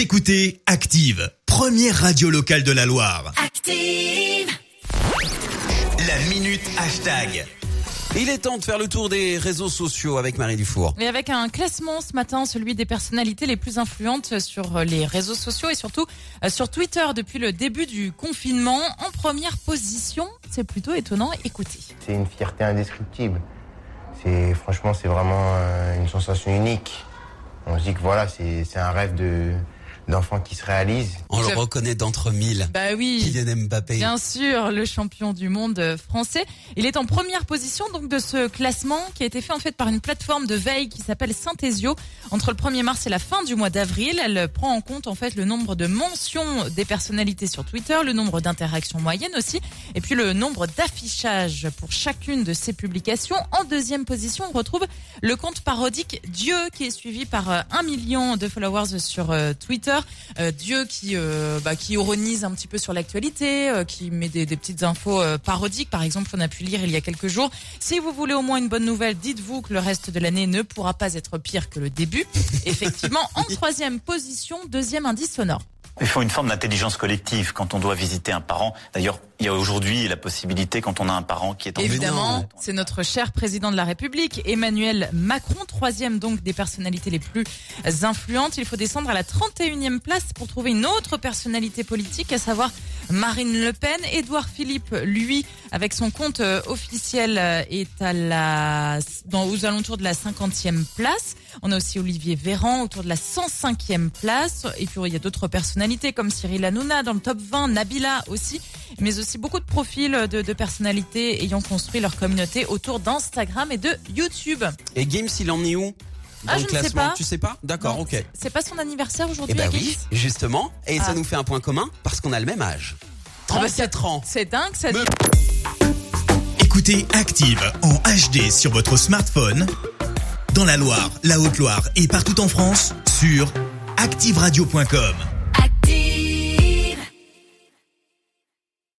Vous écoutez Active, première radio locale de la Loire. Active. La minute hashtag. Il est temps de faire le tour des réseaux sociaux avec Marie Dufour. Et avec un classement ce matin, celui des personnalités les plus influentes sur les réseaux sociaux et surtout euh, sur Twitter depuis le début du confinement. En première position, c'est plutôt étonnant. Écoutez. C'est une fierté indescriptible. C'est franchement, c'est vraiment euh, une sensation unique. On se dit que voilà, c'est c'est un rêve de d'enfant qui se réalise. On le reconnaît d'entre mille. Bah oui. Kylian Mbappé. Bien sûr, le champion du monde français. Il est en première position donc de ce classement qui a été fait en fait par une plateforme de veille qui s'appelle Synthesio. Entre le 1er mars et la fin du mois d'avril, elle prend en compte en fait le nombre de mentions des personnalités sur Twitter, le nombre d'interactions moyennes aussi, et puis le nombre d'affichages pour chacune de ces publications. En deuxième position, on retrouve le compte parodique Dieu qui est suivi par euh, un million de followers sur euh, Twitter. Euh, Dieu qui euh, bah, qui ironise un petit peu sur l'actualité, euh, qui met des, des petites infos euh, parodiques. Par exemple, on a pu lire il y a quelques jours. Si vous voulez au moins une bonne nouvelle, dites-vous que le reste de l'année ne pourra pas être pire que le début. Effectivement, en troisième position, deuxième indice sonore. Il faut une forme d'intelligence collective quand on doit visiter un parent. D'ailleurs, il y a aujourd'hui la possibilité quand on a un parent qui est en Évidemment, c'est notre cher président de la République, Emmanuel Macron, troisième donc des personnalités les plus influentes. Il faut descendre à la 31e place pour trouver une autre personnalité politique, à savoir Marine Le Pen. Édouard Philippe, lui, avec son compte euh, officiel, euh, est à la, dans, aux alentours de la 50e place. On a aussi Olivier Véran autour de la 105e place. Et puis il y a d'autres personnalités comme Cyril Hanouna dans le top 20, Nabila aussi, mais aussi beaucoup de profils de, de personnalités ayant construit leur communauté autour d'Instagram et de YouTube. Et Games, il en est où dans Ah, le je ne sais classement pas. Tu sais pas? D'accord, ok. C'est pas son anniversaire Eh aujourd'hui, ben Agis oui, justement. Et ça Ah. nous fait un point commun parce qu'on a le même âge. Ah bah, 34 ans. C'est dingue, ça. Me- Écoutez Active en HD sur votre smartphone, dans la Loire, la Haute-Loire et partout en France, sur activeradio.com.